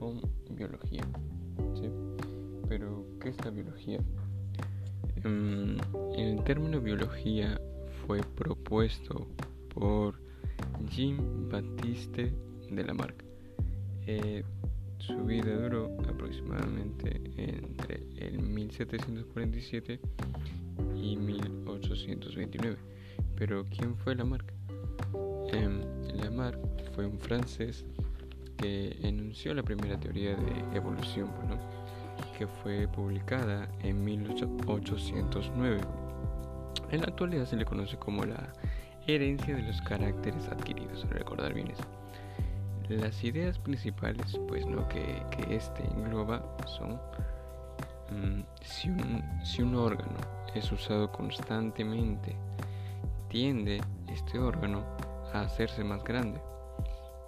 con biología. ¿sí? Pero, ¿qué es la biología? Mm, el término biología fue propuesto por Jean-Baptiste de Lamarck. Eh, su vida duró aproximadamente entre el 1747 y 1829. Pero ¿quién fue Lamarck? Eh, Lamarck fue un francés que enunció la primera teoría de evolución, que fue publicada en 1809. En la actualidad se le conoce como la herencia de los caracteres adquiridos, recordar bien eso. Las ideas principales pues, ¿no? que, que este engloba son mm, si, un, si un órgano es usado constantemente, tiende este órgano a hacerse más grande,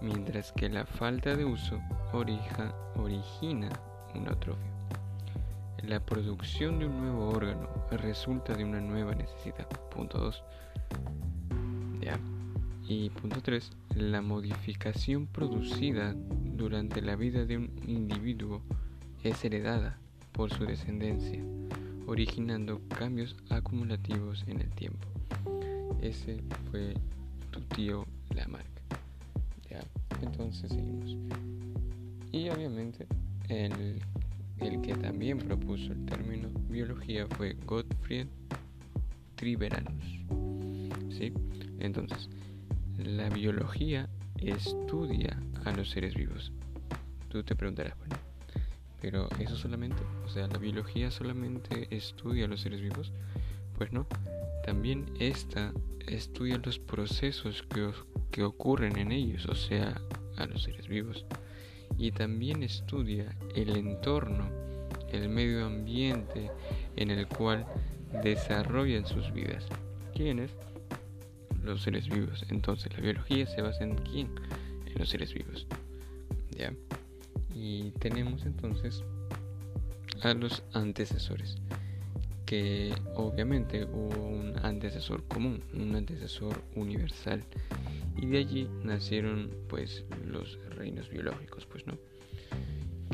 mientras que la falta de uso origina una atrofia. La producción de un nuevo órgano resulta de una nueva necesidad. Punto 2. Ya. Y punto 3. La modificación producida durante la vida de un individuo es heredada por su descendencia, originando cambios acumulativos en el tiempo. Ese fue tu tío Lamarck. Entonces seguimos. Y obviamente el el que también propuso el término biología fue Gottfried Triveranus. ¿Sí? Entonces, la biología estudia a los seres vivos. Tú te preguntarás, bueno, pero eso solamente, o sea, la biología solamente estudia a los seres vivos. Pues no, también esta estudia los procesos que, que ocurren en ellos, o sea, a los seres vivos y también estudia el entorno, el medio ambiente en el cual desarrollan sus vidas. ¿Quiénes? Los seres vivos. Entonces, la biología se basa en quién? En los seres vivos. ¿Ya? Y tenemos entonces a los antecesores. Que obviamente hubo un antecesor común, un antecesor universal. Y de allí nacieron pues los reinos biológicos pues no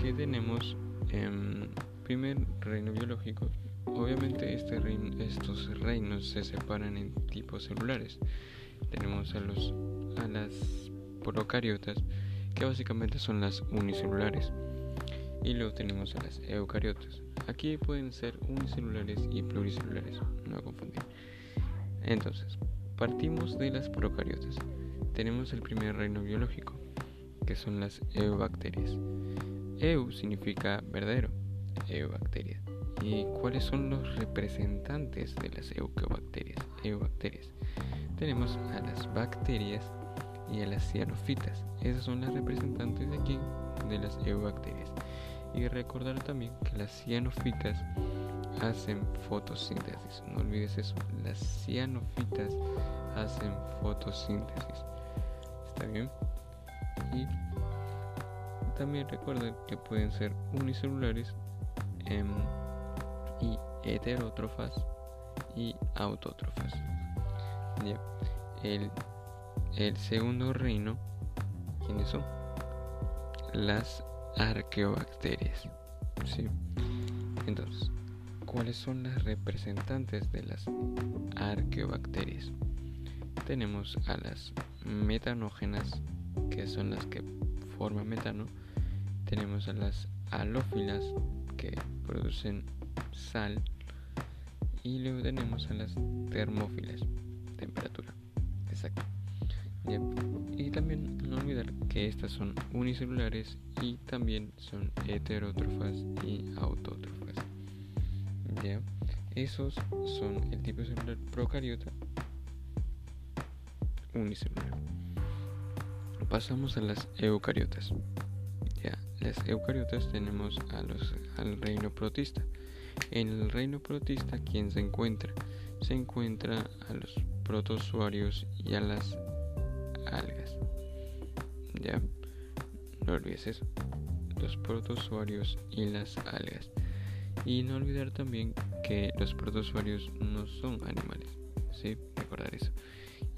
que tenemos en primer reino biológico. Obviamente este estos reinos se separan en tipos celulares. Tenemos a los a las procariotas que básicamente son las unicelulares y luego tenemos a las eucariotas aquí pueden ser unicelulares y pluricelulares no confundir entonces partimos de las procariotas tenemos el primer reino biológico, que son las eubacterias. Eu significa verdadero, eubacterias. ¿Y cuáles son los representantes de las eubacterias? eubacterias? Tenemos a las bacterias y a las cianofitas. Esas son las representantes de aquí, de las eubacterias. Y recordar también que las cianofitas hacen fotosíntesis. No olvides eso. Las cianofitas hacen fotosíntesis bien y también recuerden que pueden ser unicelulares em, y heterótrofas y autótrofas el, el segundo reino ¿quiénes son? las arqueobacterias ¿sí? entonces ¿cuáles son las representantes de las arqueobacterias? tenemos a las metanógenas, que son las que forman metano. Tenemos a las halófilas, que producen sal. Y luego tenemos a las termófilas, temperatura. Exacto. Y también no olvidar que estas son unicelulares y también son heterótrofas y autótrofas. ¿Ya? Esos son el tipo celular procariota unicelular. Pasamos a las eucariotas. Ya, las eucariotas tenemos a los, al reino protista. En el reino protista, ¿quién se encuentra? Se encuentra a los protozoarios y a las algas. Ya, no olvides eso. Los protozoarios y las algas. Y no olvidar también que los protozoarios no son animales. ¿Sí? Recordar eso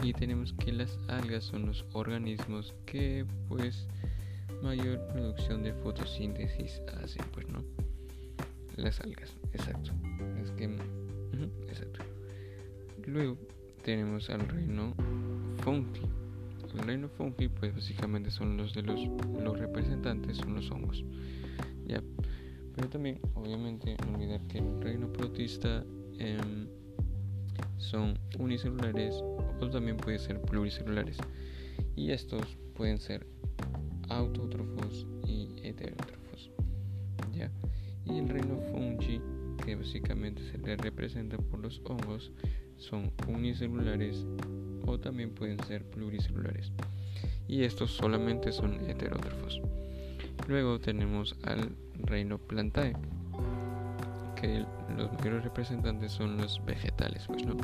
y tenemos que las algas son los organismos que pues mayor producción de fotosíntesis hacen, pues no. Las algas, exacto. Es que, exacto. Luego tenemos al reino fungi. El reino fungi, pues básicamente son los de los, los representantes, son los hongos. Ya. Pero también, obviamente, no olvidar que el reino protista em, son unicelulares o también pueden ser pluricelulares. Y estos pueden ser autótrofos y heterótrofos. ¿ya? Y el reino fungi, que básicamente se le representa por los hongos, son unicelulares también pueden ser pluricelulares. Y estos solamente son heterótrofos. Luego tenemos al reino plantae, que los mayores representantes son los vegetales, pues no.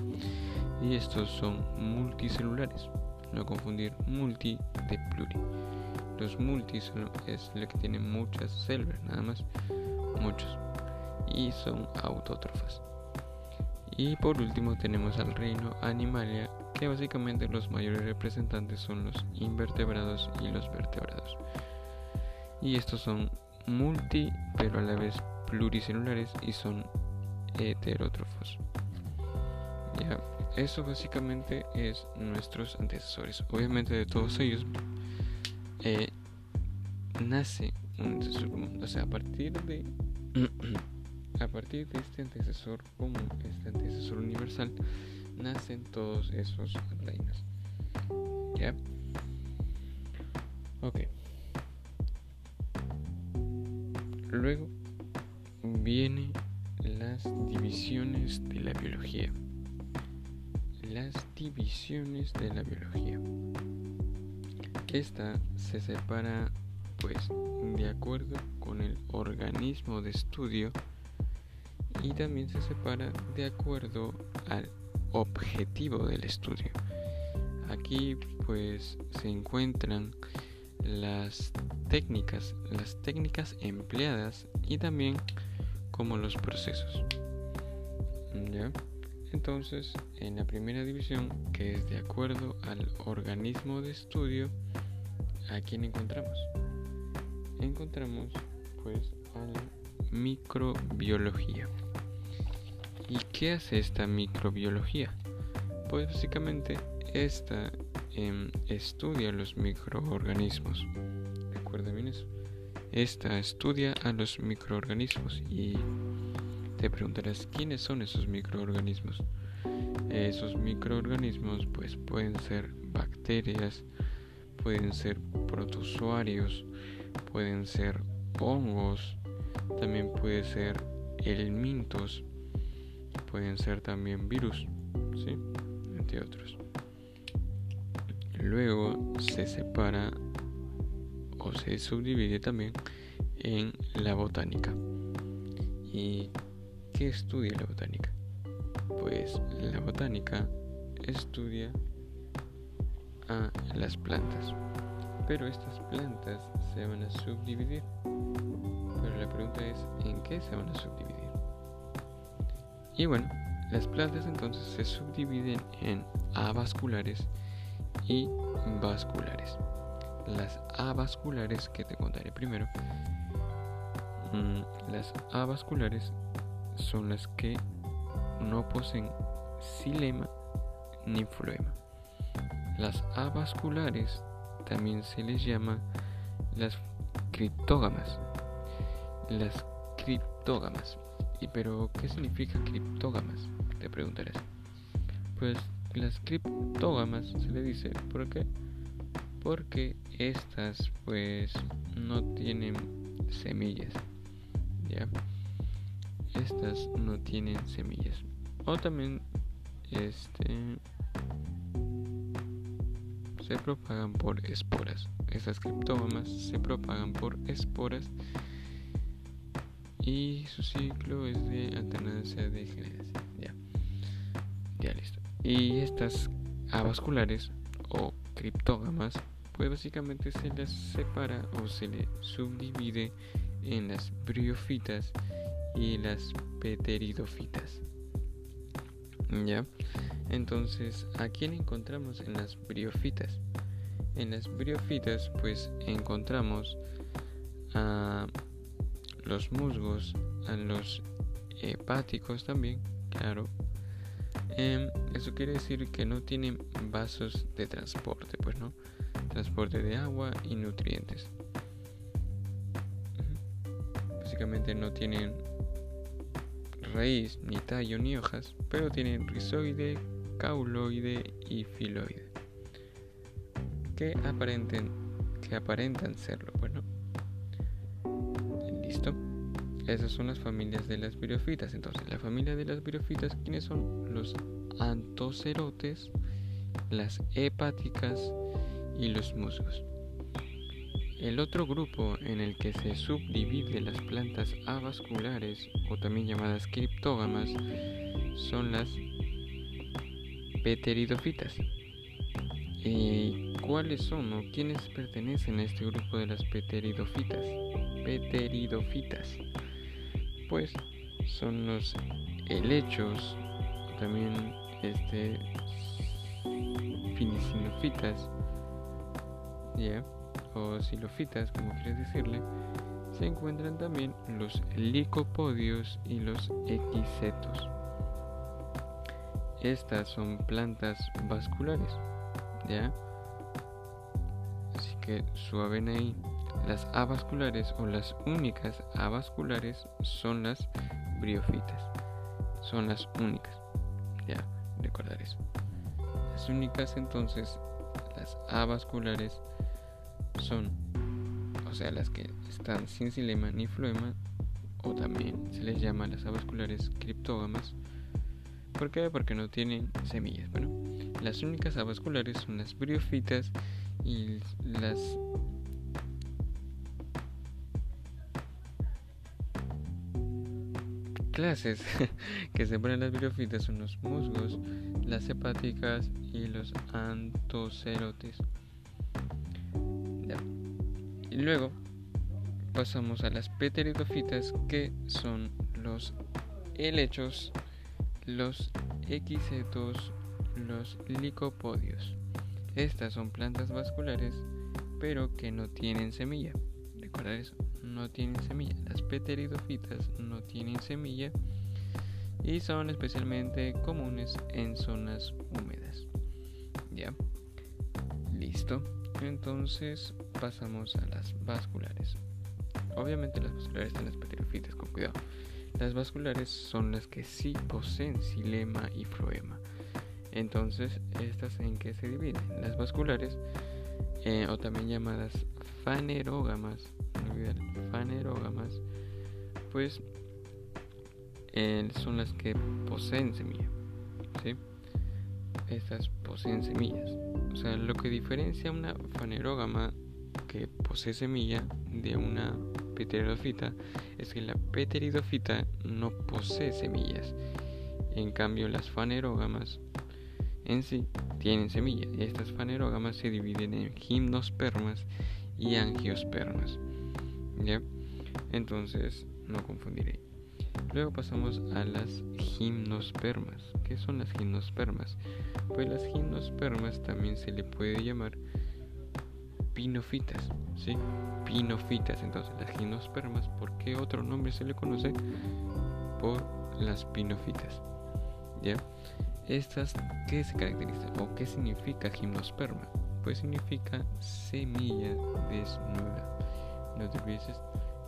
Y estos son multicelulares, no confundir multi de pluri. Los multis es lo que tienen muchas células, nada más, muchos, y son autótrofas. Y por último tenemos al reino Animalia, que básicamente los mayores representantes son los invertebrados y los vertebrados. Y estos son multi, pero a la vez pluricelulares y son heterótrofos. Ya, eso básicamente es nuestros antecesores. Obviamente de todos ellos eh, nace un común. O sea, a partir de a partir de este antecesor común, este antecesor universal, nacen todos esos reinos. ¿Ya? Ok. Luego vienen las divisiones de la biología. Las divisiones de la biología. Esta se separa pues de acuerdo con el organismo de estudio y también se separa de acuerdo al objetivo del estudio. Aquí pues se encuentran las técnicas, las técnicas empleadas y también como los procesos. ¿Ya? Entonces, en la primera división, que es de acuerdo al organismo de estudio, ¿a quién encontramos? Encontramos pues a la microbiología. ¿Y qué hace esta microbiología? Pues básicamente esta em, estudia los microorganismos. Recuerda bien eso. Esta estudia a los microorganismos y te preguntarás quiénes son esos microorganismos. Esos microorganismos pues pueden ser bacterias, pueden ser protozoarios, pueden ser hongos, también puede ser helmintos, pueden ser también virus, entre otros. Luego se separa o se subdivide también en la botánica. ¿Y qué estudia la botánica? Pues la botánica estudia a las plantas. Pero estas plantas se van a subdividir. Pero la pregunta es, ¿en qué se van a subdividir? Y bueno, las plantas entonces se subdividen en avasculares y vasculares. Las avasculares que te contaré primero. Mm, las avasculares son las que no poseen xilema ni floema. Las avasculares también se les llama las criptógamas. Las criptógamas. ¿Y pero qué significa criptógamas? Te preguntarás. Pues las criptógamas se le dice, ¿por qué? Porque estas pues no tienen semillas. ¿Ya? Estas no tienen semillas. O también este se propagan por esporas. Estas criptógamas se propagan por esporas y su ciclo es de alternancia de generación. Ya, ya listo. Y estas avasculares o criptógamas, pues básicamente se las separa o se le subdivide en las briofitas y las pteridofitas. ¿Ya? Entonces, ¿a quién encontramos en las briofitas? En las briofitas pues encontramos a los musgos, a los hepáticos también, claro. Em, eso quiere decir que no tienen vasos de transporte, pues no, transporte de agua y nutrientes. Básicamente no tienen raíz, ni tallo, ni hojas, pero tienen rizoide, cauloide y filoide. Que aparenten, que aparentan serlo, Esas son las familias de las viriofitas. Entonces, la familia de las viriofitas, ¿quiénes son? Los antocerotes, las hepáticas y los musgos. El otro grupo en el que se subdivide las plantas avasculares o también llamadas criptógamas son las pteridofitas. ¿Y cuáles son o quiénes pertenecen a este grupo de las pteridofitas? Pteridofitas. Pues son los helechos, también este finicinofitas, ¿ya? o silofitas, como quieres decirle, se encuentran también los licopodios y los equisetos. Estas son plantas vasculares, ¿ya? Así que suaven ahí. Las avasculares o las únicas avasculares son las briofitas. Son las únicas. Ya, recordar eso. Las únicas entonces, las avasculares son, o sea, las que están sin xilema ni floema, o también se les llama las avasculares criptógamas. ¿Por qué? Porque no tienen semillas. Bueno, las únicas avasculares son las briofitas y las clases que se ponen las briofitas son los musgos, las hepáticas y los antocerotes. Y luego pasamos a las pteridofitas que son los helechos, los equisetos, los licopodios. Estas son plantas vasculares pero que no tienen semilla. Recuerda eso, no tienen semilla. Las pteridofitas no tienen semilla y son especialmente comunes en zonas húmedas. ¿Ya? Listo. Entonces pasamos a las vasculares. Obviamente las vasculares están las pteridofitas, con cuidado. Las vasculares son las que sí poseen xilema y floema. Entonces, ¿estas en qué se dividen? Las vasculares, eh, o también llamadas fanerógamas, olvidar, pues eh, son las que poseen semilla. ¿sí? Estas poseen semillas. O sea, lo que diferencia una fanerógama que posee semilla de una pteridofita es que la pteridofita no posee semillas. En cambio, las fanerógamas en sí tienen semillas estas fanerógamas se dividen en gimnospermas y angiospermas. ¿Ya? Entonces, no confundiré. Luego pasamos a las gimnospermas. ¿Qué son las gimnospermas? Pues las gimnospermas también se le puede llamar pinofitas, ¿sí? Pinofitas, entonces las gimnospermas, ¿por qué otro nombre se le conoce? Por las pinofitas, ¿ya? Estas, ¿qué se caracterizan o qué significa gimnosperma? Pues significa semilla desnuda. No te olvides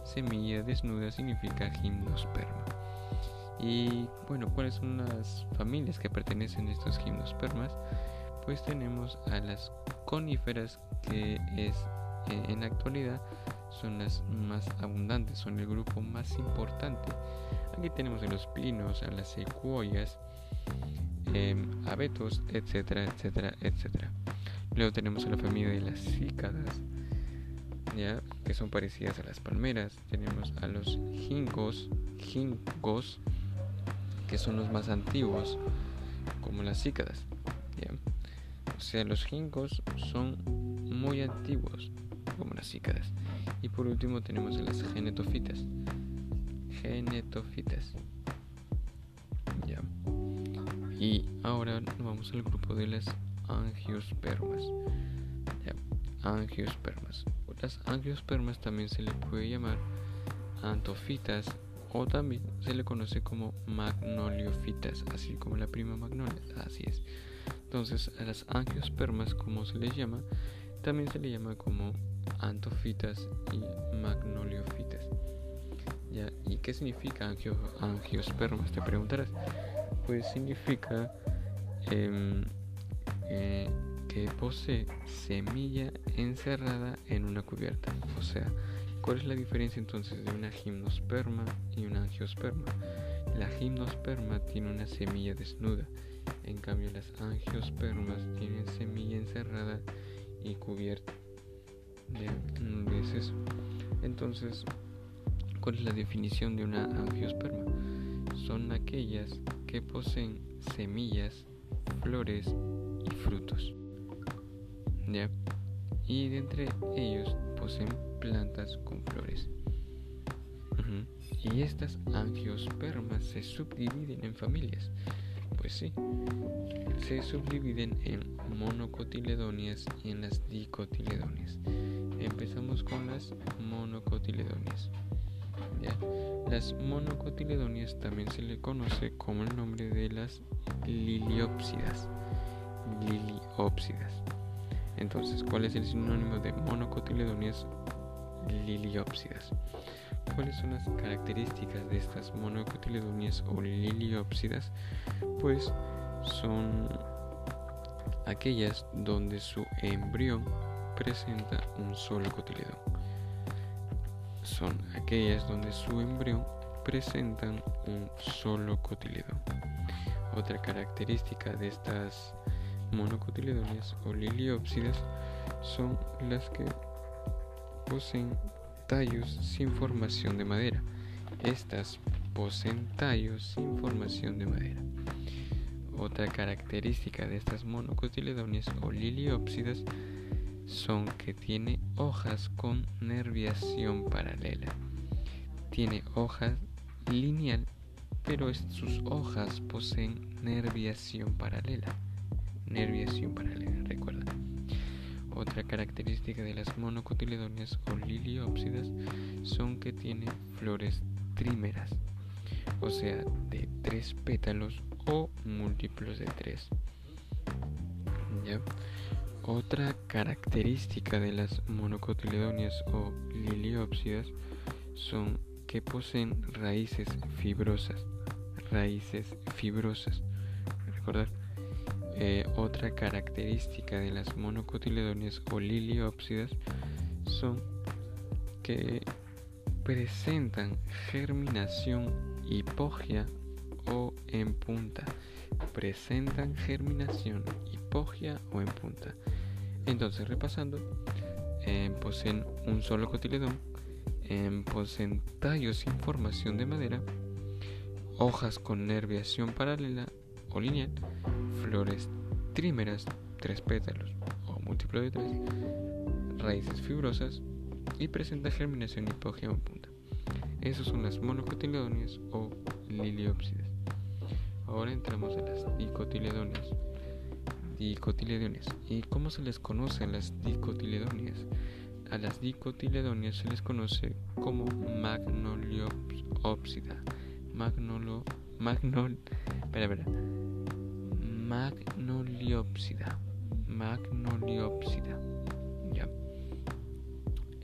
semilla desnuda significa gimnosperma. Y bueno, ¿cuáles son las familias que pertenecen a estos gimnospermas? Pues tenemos a las coníferas, que es eh, en la actualidad son las más abundantes, son el grupo más importante. Aquí tenemos a los pinos, a las secuoyas, em, abetos, etcétera, etcétera, etcétera. Luego tenemos a la familia de las cícadas, que son parecidas a las palmeras. Tenemos a los ginkgos, ginkgos que son los más antiguos, como las cícadas. O sea, los ginkgos son muy antiguos, como las cícadas. Y por último tenemos a las genetofitas. Genetofitas. ¿Ya? Y ahora vamos al grupo de las angiospermas. angiospermas. Las angiospermas también se le puede llamar antofitas o también se le conoce como magnoliofitas, así como la prima magnolia, así es. Entonces a las angiospermas, como se les llama, también se le llama como antofitas y magnoliofitas. ¿Ya? ¿Y qué significa angiospermas? Te preguntarás. Pues significa em, eh, que posee semilla encerrada en una cubierta. O sea, ¿cuál es la diferencia entonces de una gimnosperma y una angiosperma? La gimnosperma tiene una semilla desnuda, en cambio las angiospermas tienen semilla encerrada y cubierta. ¿No es eso? Entonces, ¿cuál es la definición de una angiosperma? Son aquellas que poseen semillas, flores y frutos. Y de entre ellos poseen plantas con flores. Y estas angiospermas se subdividen en familias. Pues sí, se subdividen en monocotiledonias y en las dicotiledonias. Empezamos con las monocotiledonias. Las monocotiledonias también se le conoce como el nombre de las liliópsidas. Liliópsidas. Entonces, ¿cuál es el sinónimo de monocotiledonias liliópsidas? ¿Cuáles son las características de estas monocotiledonias o liliópsidas? Pues son aquellas donde su embrión presenta un solo cotiledón. Son aquellas donde su embrión presentan un solo cotiledón. Otra característica de estas monocotiledonias o liliópsidas son las que poseen tallos sin formación de madera. Estas poseen tallos sin formación de madera. Otra característica de estas monocotiledonias o liliópsidas son que tiene hojas con nerviación paralela. Tiene hoja lineal, pero sus hojas poseen nerviación paralela nerviación paralela, recuerda. Otra característica de las monocotiledonias o liliópsidas son que tienen flores trímeras, o sea, de tres pétalos o múltiplos de tres. ¿Ya? Otra característica de las monocotiledonias o liliópsidas son que poseen raíces fibrosas, raíces fibrosas. Recordar, eh, otra característica de las monocotiledonias o liliópsidas son que presentan germinación hipogia o en punta. Presentan germinación hipogia o en punta. Entonces, repasando, eh, poseen un solo cotiledón, eh, poseen tallos sin formación de madera, hojas con nerviación paralela o lineal, flores trímeras, tres pétalos o múltiplo de tres, raíces fibrosas y presenta germinación hipogea en punta. Esas son las monocotiledonias o liliópsidas. Ahora entramos a las dicotiledonias. Dicotiledonias. ¿Y cómo se les conoce a las dicotiledonias? A las dicotiledonias se les conoce como magnoliópsida. Magnolo, magnol, espera, espera magnoliópsida. Magnoliópsida. Ya.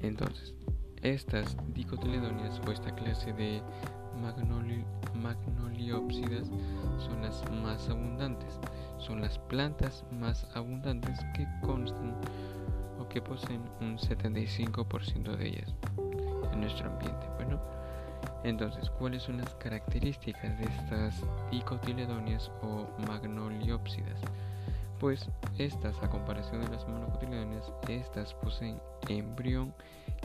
Entonces, estas dicotiledonias o esta clase de magnoli magnoliópsidas son las más abundantes. Son las plantas más abundantes que constan o que poseen un 75% de ellas en nuestro ambiente. Bueno, entonces, ¿cuáles son las características de estas dicotiledonias o magnoliópsidas? Pues estas, a comparación de las monocotiledonias, estas poseen embrión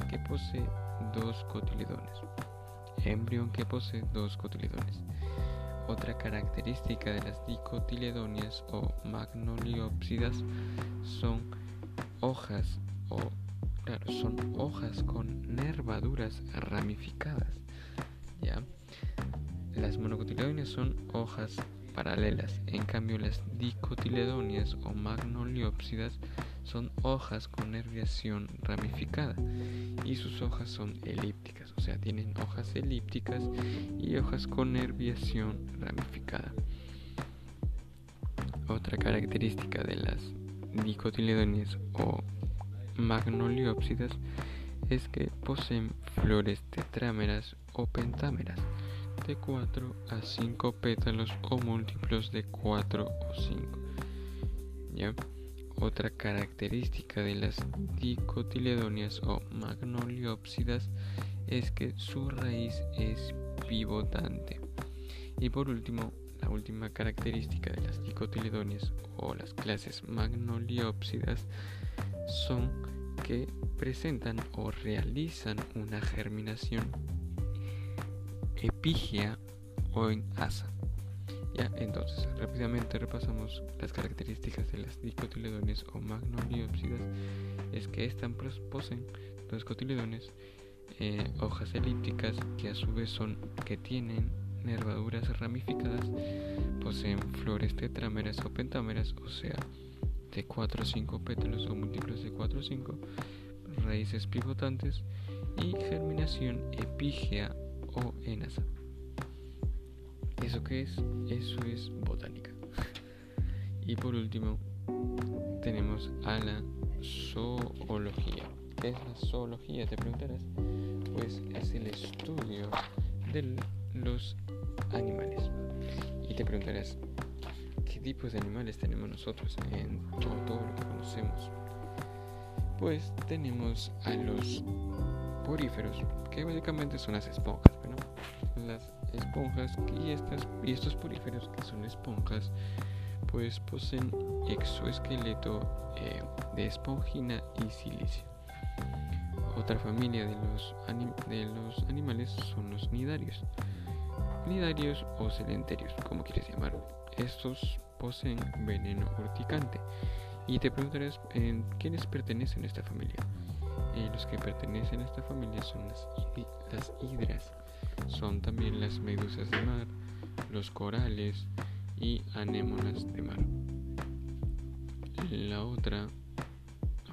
que posee dos cotiledones. Embrión que posee dos cotiledones. Otra característica de las dicotiledonias o magnoliópsidas son hojas o claro, son hojas con nervaduras ramificadas ¿ya? Las monocotiledonias son hojas paralelas, en cambio las dicotiledonias o magnoliópsidas son hojas con nerviación ramificada y sus hojas son elípticas, o sea, tienen hojas elípticas y hojas con nerviación ramificada. Otra característica de las dicotiledonias o magnoliópsidas es que poseen flores tetrámeras o pentámeras de 4 a 5 pétalos o múltiplos de 4 o 5. ¿Ya? Otra característica de las dicotiledonias o magnoliópsidas es que su raíz es pivotante. Y por último, la última característica de las dicotiledonias o las clases magnoliópsidas son que presentan o realizan una germinación epígea o en asa. Ya, entonces, rápidamente repasamos las características de las dicotiledones o magnoliópsidas. Es que estas poseen dos cotiledones, eh, hojas elípticas que a su vez son que tienen nervaduras ramificadas, poseen flores tetrámeras o pentámeras, o sea, de 4 o 5 pétalos o múltiplos de 4 o 5, raíces pivotantes y germinación epígea o enasa. ¿Eso qué es? Eso es botánica. y por último, tenemos a la zoología. ¿Qué es la zoología? Te preguntarás. Pues es el estudio de los animales. Y te preguntarás, ¿qué tipos de animales tenemos nosotros en todo, lo que conocemos? Pues tenemos a los poríferos, que básicamente son las esponjas, ¿no? Las esponjas y estos poríferos, que son esponjas, pues poseen exoesqueleto eh, de esponjina y silicio. Otra familia de los, de los animales son los nidarios. Nidarios o sedenterios, como quieres llamarlo. Estos poseen veneno urticante. Y te preguntarás en quiénes pertenecen a esta familia. Eh, los que pertenecen a esta familia son las, hidras, son también las medusas de mar, los corales y anémonas de mar. La otra,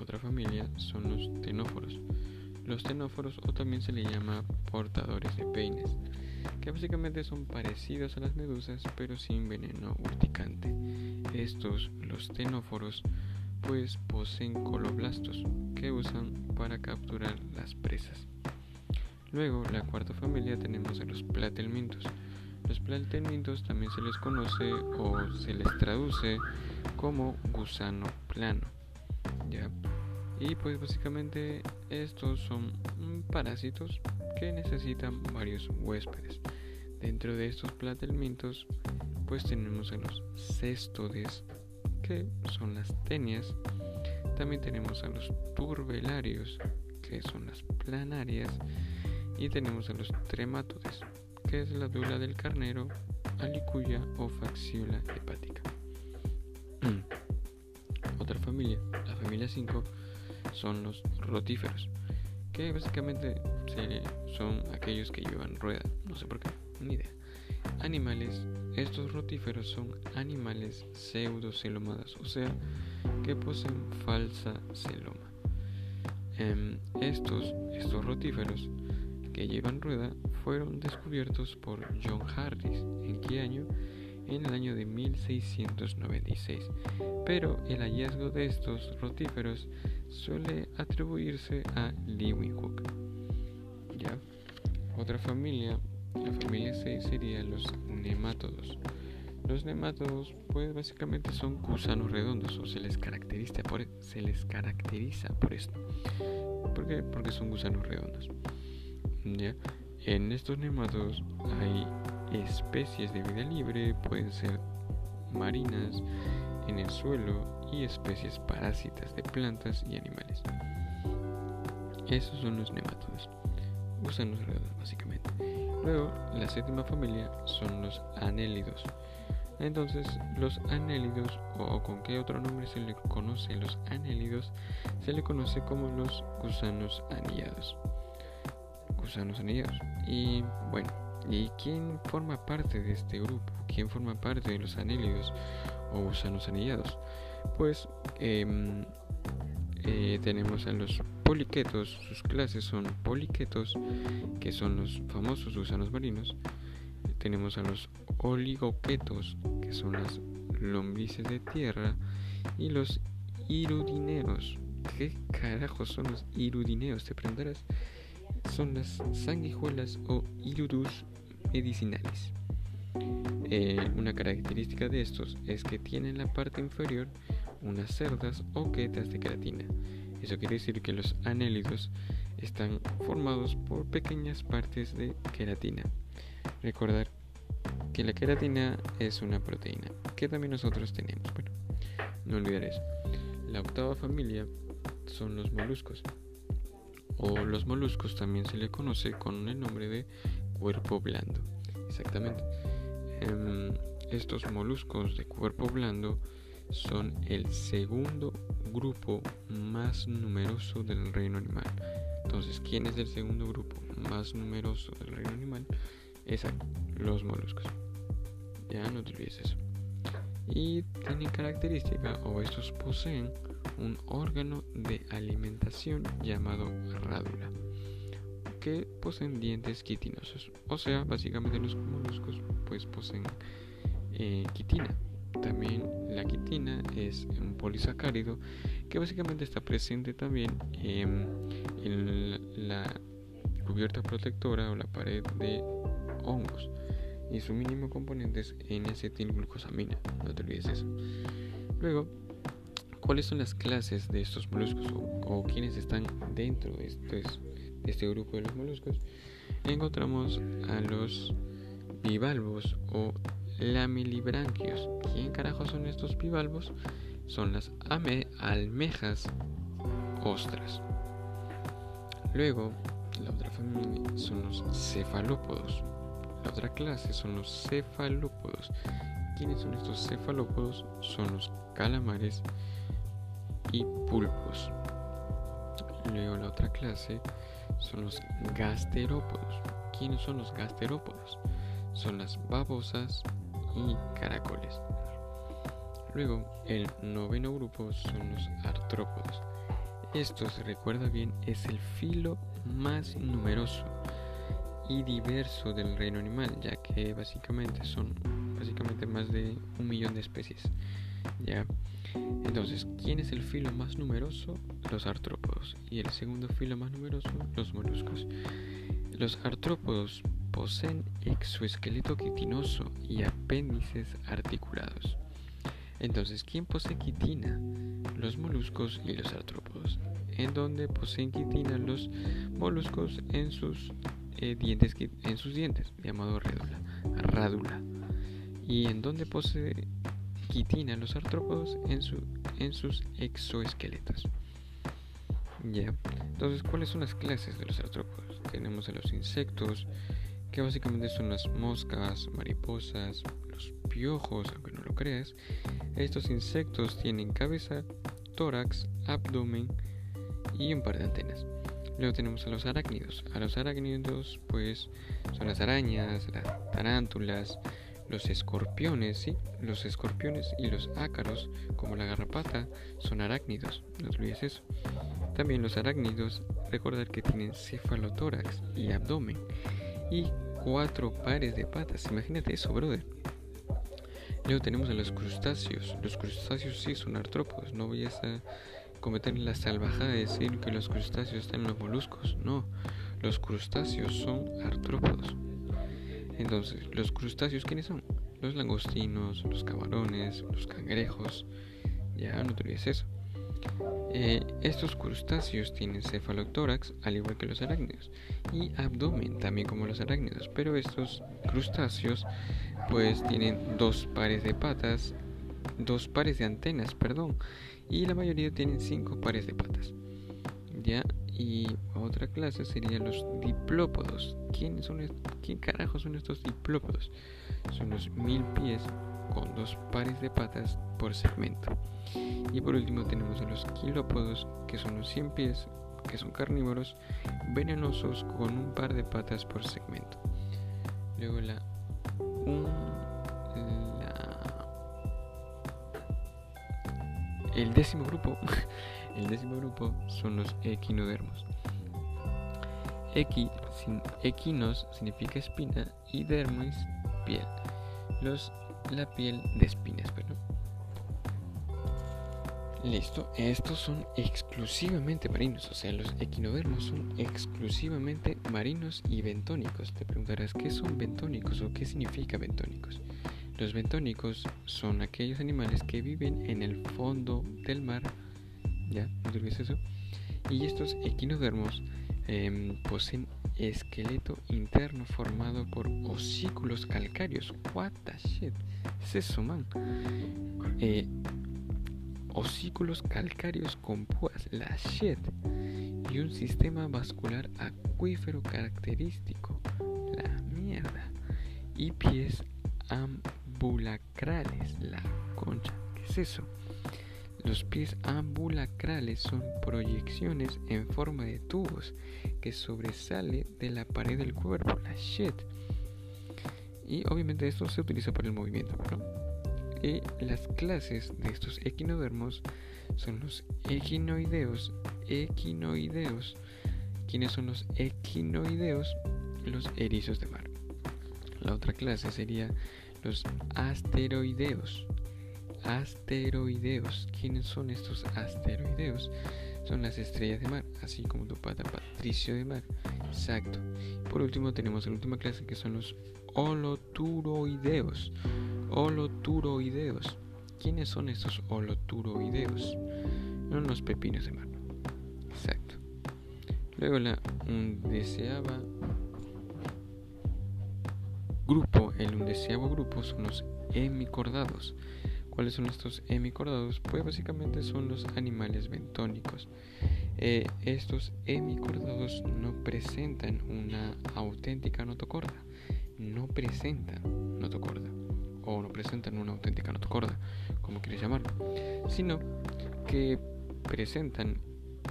otra familia son los tenóforos. Los tenóforos o también se le llama portadores de peines que básicamente son parecidos a las medusas pero sin veneno urticante. Estos, los tenóforos, pues poseen coloblastos que usan para capturar las presas. Luego, la cuarta familia tenemos a los platelmintos. Los platelmintos también se les conoce o se les traduce como gusano plano. ¿ya? Y pues básicamente estos son parásitos que necesitan varios huéspedes. Dentro de estos platelmintos pues tenemos a los cestodes que son las tenias. También tenemos a los turbelarios que son las planarias. Y tenemos a los tremátodes que es la dula del carnero, alicuya o faxiola hepática. Otra familia, la familia 5, son los rotíferos, que básicamente son aquellos que llevan rueda, no sé por qué, ni idea. Animales, estos rotíferos son animales pseudocelomados, o sea, que poseen falsa celoma. Em, estos, estos rotíferos que llevan rueda fueron descubiertos por John Harris. ¿En qué año? En el año de 1696. Pero el hallazgo de estos rotíferos suele atribuirse a Leeuwenhoek. ¿Ya? Otra familia, la familia 6 sería los nemátodos. Los nemátodos, pues básicamente son gusanos redondos o se les caracteriza por, se les caracteriza por esto. ¿Por qué? Porque son gusanos redondos. ¿Ya? En estos nemátodos hay especies de vida libre, pueden ser marinas, en el suelo y especies parásitas de plantas y animales. Esos son los nemátodos, gusanos redondos básicamente. Luego, la séptima familia son los anélidos. Entonces, los anélidos, o con qué otro nombre se le conoce los anélidos, se le conoce como los gusanos anillados. Gusanos anillados. Y bueno, ¿y quién forma parte de este grupo? ¿Quién forma parte de los anélidos o gusanos anillados? Pues em, eh, tenemos a los poliquetos, sus clases son poliquetos, que son los famosos gusanos marinos. Tenemos a los oligoquetos, que son las lombrices de tierra, y los irudineos. ¿Qué carajos son los irudineos? Te preguntarás. Son las sanguijuelas o irudus medicinales. Eh, una característica de estos es que tienen la parte inferior unas cerdas o quetas de queratina. Eso quiere decir que los anélidos están formados por pequeñas partes de queratina. Recordar que la queratina es una proteína que también nosotros tenemos. Bueno, no olvidar eso. La octava familia son los moluscos. O los moluscos también se le conoce con el nombre de cuerpo blando. Exactamente. Em, estos moluscos de cuerpo blando son el segundo grupo más numeroso del reino animal. Entonces, ¿quién es el segundo grupo más numeroso del reino animal? Es los moluscos. Ya no te olvides eso. Y tienen característica, o estos poseen un órgano de alimentación llamado rádula, que poseen dientes quitinosos. O sea, básicamente los moluscos pues poseen eh, quitina. También la quitina es un polisacárido que básicamente está presente también en la cubierta protectora o la pared de hongos y su mínimo componente es N-acetilglucosamina, no te olvides eso. Luego, ¿cuáles son las clases de estos moluscos o, quienes están dentro de este, de este grupo de los moluscos? Encontramos a los bivalvos o lamilibranquios. ¿Quién carajo son estos bivalvos? Son las almejas ostras. Luego, la otra familia son los cefalópodos. La otra clase son los cefalópodos. ¿Quiénes son estos cefalópodos? Son los calamares y pulpos. Luego la otra clase son los gasterópodos. ¿Quiénes son los gasterópodos? Son las babosas y caracoles. Luego, el noveno grupo son los artrópodos. Esto, se recuerda bien, es el filo más numeroso y diverso del reino animal, ya que básicamente son básicamente más de un millón de especies. ¿ya? Entonces, ¿quién es el filo más numeroso? Los artrópodos. Y el segundo filo más numeroso, los moluscos. Los artrópodos poseen exoesqueleto quitinoso y apéndices articulados. Entonces, ¿quién posee quitina? Los moluscos y los artrópodos. En donde poseen quitina los moluscos en sus eh, dientes, en sus dientes, llamado rádula, rádula. Y en donde posee quitina los artrópodos en, en sus exoesqueletos. Ya. Entonces, ¿cuáles son las clases de los artrópodos? Tenemos a los insectos, que básicamente son las moscas, mariposas, los piojos, aunque no lo creas. Estos insectos tienen cabeza, tórax, abdomen y un par de antenas. Luego tenemos a los arácnidos. A los arácnidos pues son las arañas, las tarántulas, los escorpiones, ¿sí? Los escorpiones y los ácaros, como la garrapata, son arácnidos. No olvides eso. También los arácnidos, recordar que tienen cefalotórax y abdomen y cuatro pares de patas. Imagínate eso, brother. Luego tenemos a los crustáceos. Los crustáceos sí son artrópodos. No voy a cometer la salvajada de decir que los crustáceos están en los moluscos. No, los crustáceos son artrópodos. Entonces, ¿los crustáceos quiénes son? Los langostinos, los camarones, los cangrejos. Ya no te olvides eso. Eh, estos crustáceos tienen cefalotórax, al igual que los arácnidos, y abdomen, también como los arácnidos, pero estos crustáceos pues tienen dos pares de patas, dos pares de antenas, perdón, y la mayoría tienen cinco pares de patas. Ya, y otra clase serían los diplópodos. ¿Quién, son, ¿Quién carajo son estos diplópodos? Son los mil pies con dos pares de patas por segmento. Y por último tenemos a los quilópodos, que son los 100 pies, que son carnívoros, venenosos con un par de patas por segmento. Luego la, el décimo grupo, el décimo grupo son los equinodermos. Equi, equinos significa espina y dermis piel. Los, la piel de espinas, perdón. Listo, estos son exclusivamente marinos, o sea, los equinodermos son exclusivamente marinos y bentónicos. Te preguntarás qué son bentónicos o qué significa bentónicos. Los bentónicos son aquellos animales que viven en el fondo del mar, ya, no eso, y estos equinodermos em, poseen esqueleto interno formado por osículos calcáreos. What the shit? Es eso, man. Calcáreos con púas, la shit, y un sistema vascular acuífero característico, la mierda, y pies ambulacrales, la concha, ¿qué es eso? Los pies ambulacrales son proyecciones en forma de tubos que sobresale de la pared del cuerpo, la shit. Y obviamente esto se utiliza para el movimiento. Y las clases de estos equinodermos son los equinoideos, equinoideos. ¿Quiénes son los equinoideos? Los erizos de mar. La otra clase sería los asteroideos. Asteroideos. ¿Quiénes son estos asteroideos? Son las estrellas de mar, así como tu pata Patricio de mar. Exacto. Por último tenemos la última clase que son los holoturoideos holoturoideos. ¿Quiénes son estos holoturoideos? Son unos pepinos de mar. Exacto. Luego la undeseaba grupo, el undeseado grupo son los hemicordados. ¿Cuáles son estos hemicordados? Pues básicamente son los animales bentónicos. Eh, estos hemicordados no presentan una auténtica notocorda. No presentan notocorda o no presentan una auténtica notocorda, como quieres llamarlo, sino que presentan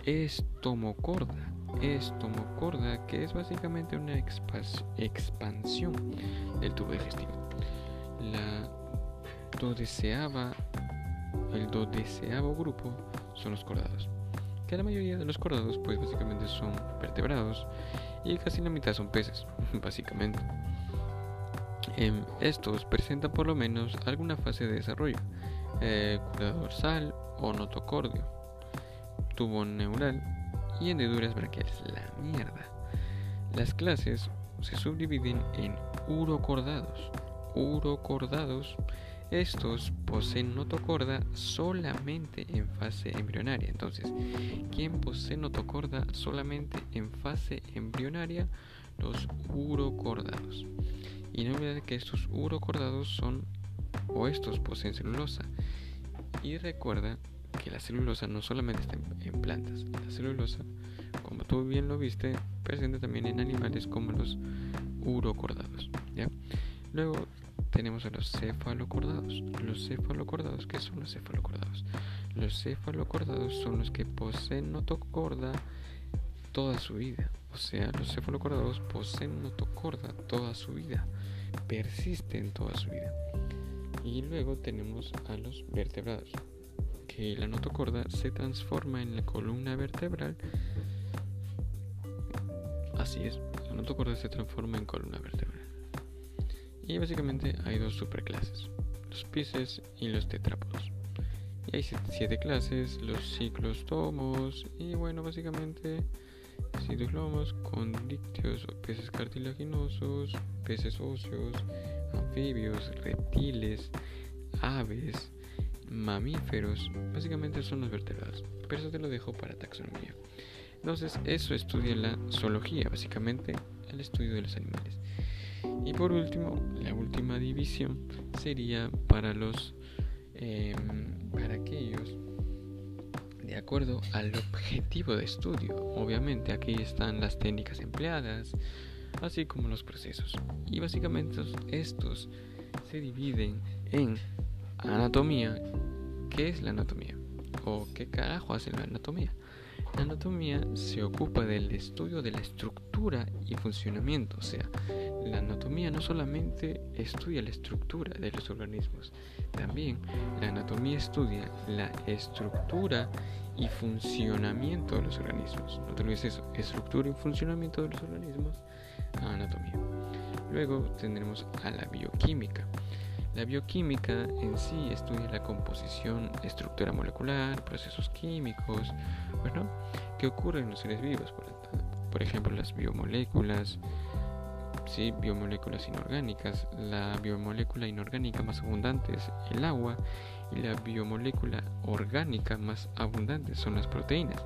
estomocorda. Estomocorda, que es básicamente una expansión del tubo digestivo. La dodeseaba, el dodeseavo grupo son los cordados, que la mayoría de los cordados, pues básicamente son vertebrados y casi la mitad son peces, básicamente. En estos presentan por lo menos alguna fase de desarrollo, eh, dorsal o notocordio, tubo neural y hendiduras braquiales. La mierda. Las clases se subdividen en urocordados. Urocordados, estos poseen notocorda solamente en fase embrionaria. Entonces, ¿quién posee notocorda solamente en fase embrionaria? Los urocordados. Y no olviden que estos urocordados son o estos poseen celulosa. Y recuerda que la celulosa no solamente está en, plantas, la celulosa, como tú bien lo viste, presente también en animales como los urocordados. ¿ya? Luego tenemos a los cefalocordados. Los cefalocordados, ¿qué son los cefalocordados? Los cefalocordados son los que poseen notocorda toda su vida. O sea, los cefalocordados poseen notocorda toda su vida persiste en toda su vida. Y luego tenemos a los vertebrados, que la notocorda se transforma en la columna vertebral. Así es, la notocorda se transforma en columna vertebral. Y básicamente hay dos superclases, los pises y los tetrápodos. Y hay siete clases, los ciclostomos y bueno, básicamente con condictios, peces cartilaginosos, peces óseos, anfibios, reptiles, aves, mamíferos, básicamente son los vertebrados, pero eso te lo dejo para taxonomía. Entonces, eso estudia la zoología, básicamente el estudio de los animales. Y por último, la última división sería para los em, para aquellos de acuerdo al objetivo de estudio. Obviamente aquí están las técnicas empleadas, así como los procesos. Y básicamente estos se dividen en anatomía. ¿Qué es la anatomía? ¿O qué carajo hace la anatomía? La anatomía se ocupa del estudio de la estructura y funcionamiento. O sea, la anatomía no solamente estudia la estructura de los organismos, también la anatomía estudia la estructura y funcionamiento de los organismos. No te olvides eso, estructura y funcionamiento de los organismos, anatomía. Luego tendremos a la bioquímica. La bioquímica en sí estudia la composición, estructura molecular, procesos químicos, bueno, que ocurren en los seres vivos, por, ejemplo las biomoléculas, sí, biomoléculas inorgánicas. La biomolécula inorgánica más abundante es el agua y la biomolécula orgánica más abundante son las proteínas.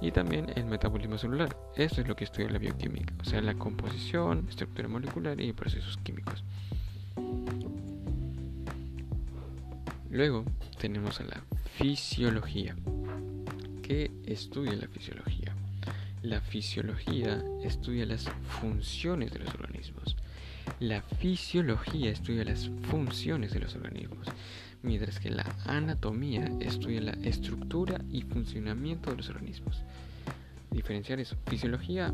Y también el metabolismo celular. Eso es lo que estudia la bioquímica, o sea, la composición, estructura molecular y procesos químicos. Luego tenemos a la fisiología. ¿Qué estudia la fisiología? La fisiología estudia las funciones de los organismos. La fisiología estudia las funciones de los organismos, mientras que la anatomía estudia la estructura y funcionamiento de los organismos. Diferenciar eso. Fisiología,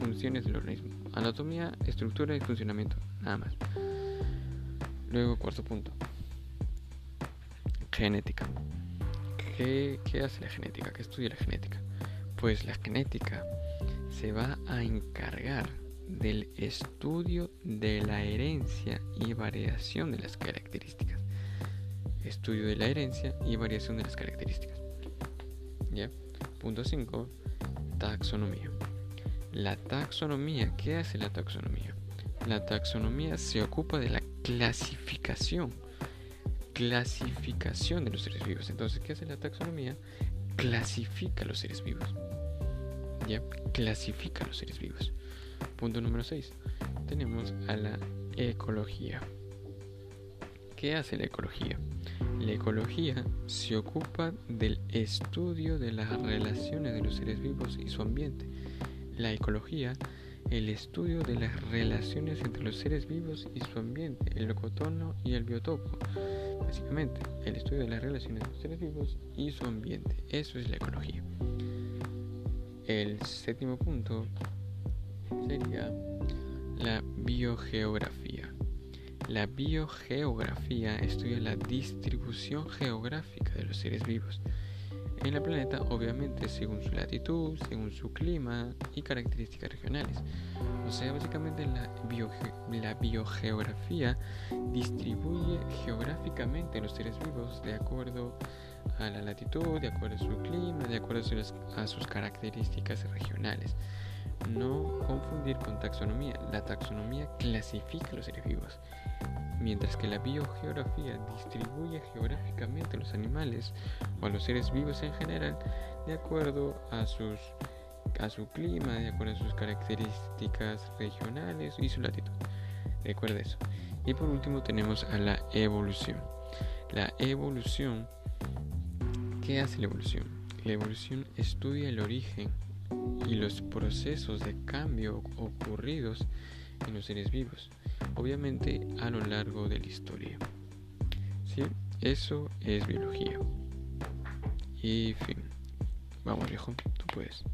funciones del organismo. Anatomía, estructura y funcionamiento. Nada más. Luego, cuarto punto. Genética. ¿Qué, hace la genética? ¿Qué estudia la genética? Pues la genética se va a encargar del estudio de la herencia y variación de las características. Estudio de la herencia y variación de las características. ¿Ya? Punto 5. Taxonomía. La taxonomía, ¿qué hace la taxonomía? La taxonomía se ocupa de la clasificación clasificación de los seres vivos. Entonces, ¿qué hace la taxonomía? Clasifica los seres vivos. Clasifica los seres vivos. Punto número 6. Tenemos a la ecología. ¿Qué hace la ecología? La ecología se ocupa del estudio de las relaciones de los seres vivos y su ambiente. La ecología, el estudio de las relaciones entre los seres vivos y su ambiente, el ecotono y el biotopo básicamente el estudio de las relaciones de los seres vivos y su ambiente. Eso es la ecología. El séptimo punto sería la biogeografía. La biogeografía estudia la distribución geográfica de los seres vivos en el planeta, obviamente según su latitud, según su clima y características regionales. O sea, básicamente la, biogeografía distribuye geográficamente los seres vivos de acuerdo a la latitud, de acuerdo a su clima, de acuerdo a sus características regionales. No confundir con taxonomía. La taxonomía clasifica los seres vivos mientras que la biogeografía distribuye geográficamente a los animales o a los seres vivos en general de acuerdo a, sus, a su clima, de acuerdo a sus características regionales y su latitud. Recuerda eso. Y por último tenemos a la evolución. La evolución, ¿qué hace la evolución? La evolución estudia el origen y los procesos de cambio ocurridos en los seres vivos obviamente a lo largo de la historia. ¿Sí? Eso es biología. Y fin. Vamos viejo, tú puedes.